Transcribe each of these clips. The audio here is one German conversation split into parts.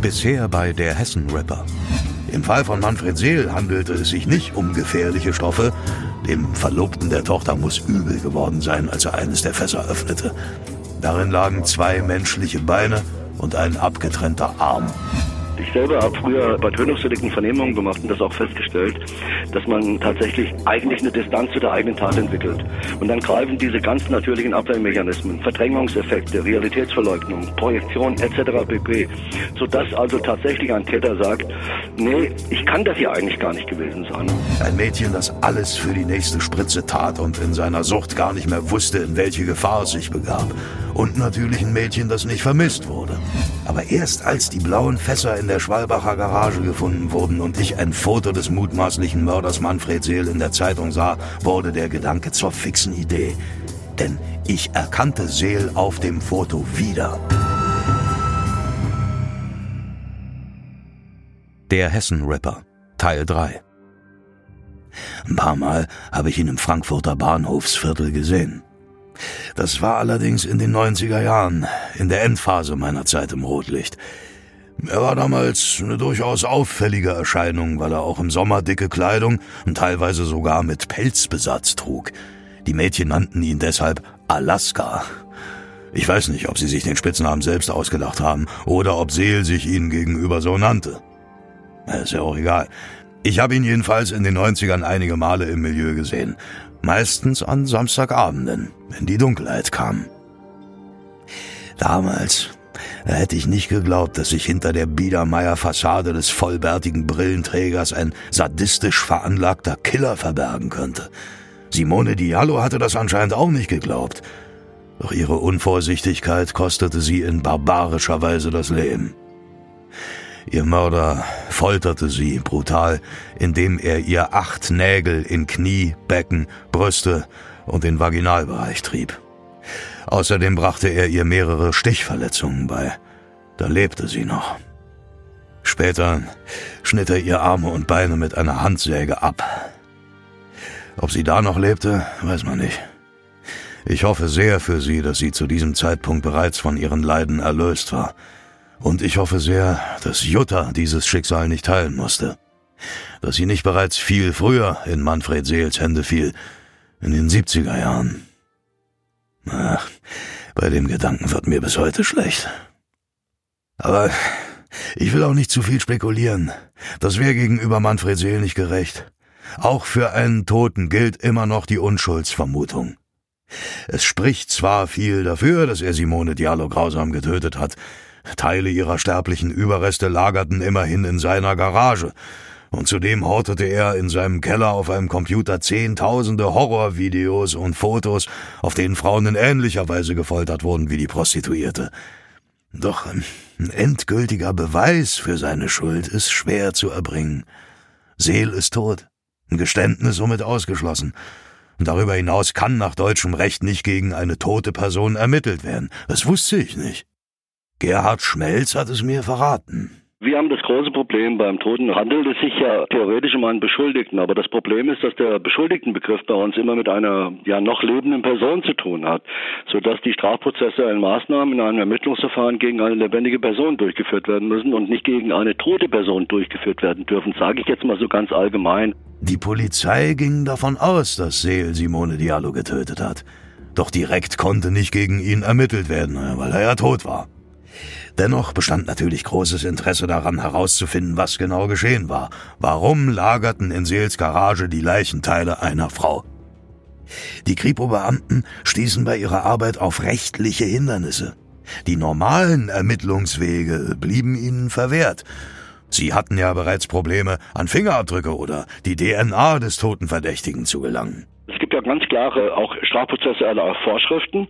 Bisher bei der Hessen-Rapper. Im Fall von Manfred Seel handelte es sich nicht um gefährliche Stoffe. Dem Verlobten der Tochter muss übel geworden sein, als er eines der Fässer öffnete. Darin lagen zwei menschliche Beine und ein abgetrennter Arm. Ich selber habe früher bei Tötungsdelikten Vernehmungen gemacht und das auch festgestellt, dass man tatsächlich eigentlich eine Distanz zu der eigenen Tat entwickelt. Und dann greifen diese ganz natürlichen Abwehrmechanismen, Verdrängungseffekte, Realitätsverleugnung, Projektion etc. pp. Sodass also tatsächlich ein Täter sagt, nee, ich kann das hier eigentlich gar nicht gewesen sein. Ein Mädchen, das alles für die nächste Spritze tat und in seiner Sucht gar nicht mehr wusste, in welche Gefahr es sich begab. Und natürlich ein Mädchen, das nicht vermisst wurde. Aber erst als die blauen Fässer in der Schwalbacher Garage gefunden wurden und ich ein Foto des mutmaßlichen Mörders Manfred Seel in der Zeitung sah, wurde der Gedanke zur fixen Idee. Denn ich erkannte Seel auf dem Foto wieder. Der Hessen-Rapper, Teil 3 Ein paar Mal habe ich ihn im Frankfurter Bahnhofsviertel gesehen. Das war allerdings in den 90er Jahren, in der Endphase meiner Zeit im Rotlicht. Er war damals eine durchaus auffällige Erscheinung, weil er auch im Sommer dicke Kleidung und teilweise sogar mit Pelzbesatz trug. Die Mädchen nannten ihn deshalb Alaska. Ich weiß nicht, ob sie sich den Spitznamen selbst ausgedacht haben oder ob Seel sich ihn gegenüber so nannte. Ist ja auch egal. Ich habe ihn jedenfalls in den 90ern einige Male im Milieu gesehen meistens an Samstagabenden, wenn die Dunkelheit kam. Damals hätte ich nicht geglaubt, dass sich hinter der Biedermeier-Fassade des vollbärtigen Brillenträgers ein sadistisch veranlagter Killer verbergen könnte. Simone Diallo hatte das anscheinend auch nicht geglaubt. Doch ihre Unvorsichtigkeit kostete sie in barbarischer Weise das Leben. Ihr Mörder folterte sie brutal, indem er ihr acht Nägel in Knie, Becken, Brüste und den Vaginalbereich trieb. Außerdem brachte er ihr mehrere Stichverletzungen bei. Da lebte sie noch. Später schnitt er ihr Arme und Beine mit einer Handsäge ab. Ob sie da noch lebte, weiß man nicht. Ich hoffe sehr für sie, dass sie zu diesem Zeitpunkt bereits von ihren Leiden erlöst war und ich hoffe sehr, dass Jutta dieses Schicksal nicht teilen musste. Dass sie nicht bereits viel früher in Manfred Seels Hände fiel, in den 70er Jahren. Ach, bei dem Gedanken wird mir bis heute schlecht. Aber ich will auch nicht zu viel spekulieren. Das wäre gegenüber Manfred Seel nicht gerecht. Auch für einen Toten gilt immer noch die Unschuldsvermutung. Es spricht zwar viel dafür, dass er Simone Diallo grausam getötet hat, Teile ihrer sterblichen Überreste lagerten immerhin in seiner Garage, und zudem hortete er in seinem Keller auf einem Computer zehntausende Horrorvideos und Fotos, auf denen Frauen in ähnlicher Weise gefoltert wurden wie die Prostituierte. Doch ein endgültiger Beweis für seine Schuld ist schwer zu erbringen. Seel ist tot, ein Geständnis somit ausgeschlossen. Und darüber hinaus kann nach deutschem Recht nicht gegen eine tote Person ermittelt werden. Das wusste ich nicht. Gerhard Schmelz hat es mir verraten. Wir haben das große Problem beim Toten handelt es sich ja theoretisch um einen Beschuldigten, aber das Problem ist, dass der Beschuldigtenbegriff bei uns immer mit einer ja noch lebenden Person zu tun hat, sodass die strafprozessuellen Maßnahmen in einem Ermittlungsverfahren gegen eine lebendige Person durchgeführt werden müssen und nicht gegen eine tote Person durchgeführt werden dürfen, sage ich jetzt mal so ganz allgemein. Die Polizei ging davon aus, dass Seel Simone Diallo getötet hat. Doch direkt konnte nicht gegen ihn ermittelt werden, weil er ja tot war. Dennoch bestand natürlich großes Interesse daran herauszufinden, was genau geschehen war. Warum lagerten in Seels Garage die Leichenteile einer Frau? Die Kripo-Beamten stießen bei ihrer Arbeit auf rechtliche Hindernisse. Die normalen Ermittlungswege blieben ihnen verwehrt. Sie hatten ja bereits Probleme, an Fingerabdrücke oder die DNA des toten Verdächtigen zu gelangen. Ja ganz klare auch strafprozessuelle Vorschriften,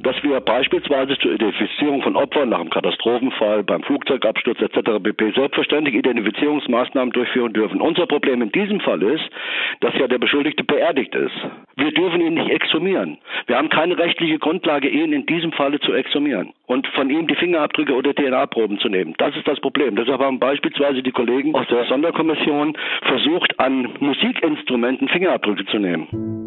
dass wir beispielsweise zur Identifizierung von Opfern nach einem Katastrophenfall, beim Flugzeugabsturz etc. pp. selbstverständlich Identifizierungsmaßnahmen durchführen dürfen. Unser Problem in diesem Fall ist, dass ja der Beschuldigte beerdigt ist. Wir dürfen ihn nicht exhumieren. Wir haben keine rechtliche Grundlage, ihn in diesem Falle zu exhumieren und von ihm die Fingerabdrücke oder DNA-Proben zu nehmen. Das ist das Problem. Deshalb haben beispielsweise die Kollegen aus der Sonderkommission versucht, an Musikinstrumenten Fingerabdrücke zu nehmen.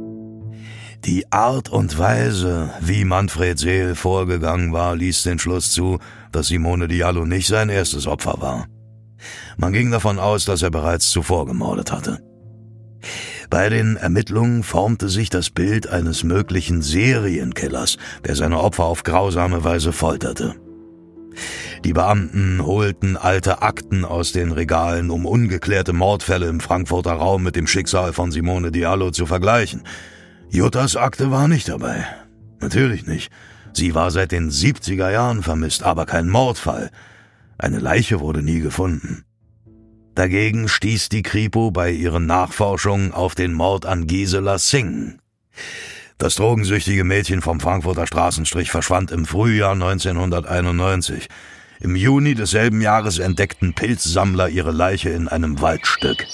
Die Art und Weise, wie Manfred Seel vorgegangen war, ließ den Schluss zu, dass Simone Diallo nicht sein erstes Opfer war. Man ging davon aus, dass er bereits zuvor gemordet hatte. Bei den Ermittlungen formte sich das Bild eines möglichen Serienkillers, der seine Opfer auf grausame Weise folterte. Die Beamten holten alte Akten aus den Regalen, um ungeklärte Mordfälle im Frankfurter Raum mit dem Schicksal von Simone Diallo zu vergleichen. Juttas Akte war nicht dabei. Natürlich nicht. Sie war seit den 70er Jahren vermisst, aber kein Mordfall. Eine Leiche wurde nie gefunden. Dagegen stieß die Kripo bei ihren Nachforschungen auf den Mord an Gisela Singh. Das drogensüchtige Mädchen vom Frankfurter Straßenstrich verschwand im Frühjahr 1991. Im Juni desselben Jahres entdeckten Pilzsammler ihre Leiche in einem Waldstück.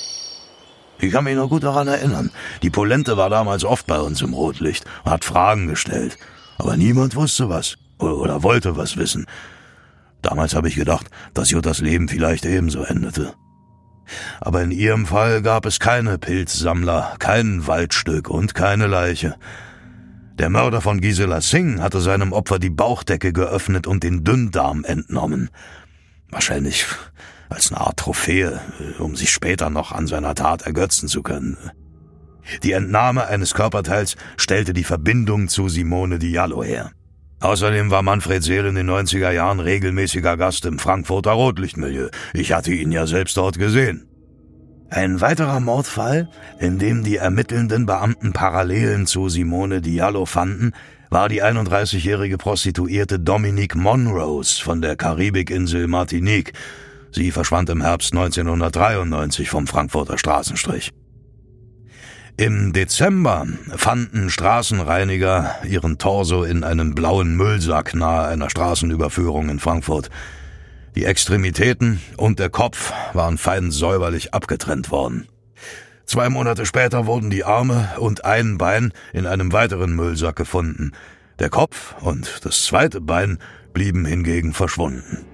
Ich kann mich noch gut daran erinnern. Die Polente war damals oft bei uns im Rotlicht und hat Fragen gestellt. Aber niemand wusste was oder, wollte was wissen. Damals habe ich gedacht, dass Juttas Leben vielleicht ebenso endete. Aber in ihrem Fall gab es keine Pilzsammler, kein Waldstück und keine Leiche. Der Mörder von Gisela Singh hatte seinem Opfer die Bauchdecke geöffnet und den Dünndarm entnommen. Wahrscheinlich als eine Art Trophäe, um sich später noch an seiner Tat ergötzen zu können. Die Entnahme eines Körperteils stellte die Verbindung zu Simone Diallo her. Außerdem war Manfred Seel in den 90er Jahren regelmäßiger Gast im Frankfurter Rotlichtmilieu. Ich hatte ihn ja selbst dort gesehen. Ein weiterer Mordfall, in dem die ermittelnden Beamten Parallelen zu Simone Diallo fanden, war die 31-jährige Prostituierte Dominique Monrose von der Karibikinsel Martinique. Sie verschwand im Herbst 1993 vom Frankfurter Straßenstrich. Im Dezember fanden Straßenreiniger ihren Torso in einem blauen Müllsack nahe einer Straßenüberführung in Frankfurt. Die Extremitäten und der Kopf waren fein säuberlich abgetrennt worden. Zwei Monate später wurden die Arme und ein Bein in einem weiteren Müllsack gefunden. Der Kopf und das zweite Bein blieben hingegen verschwunden.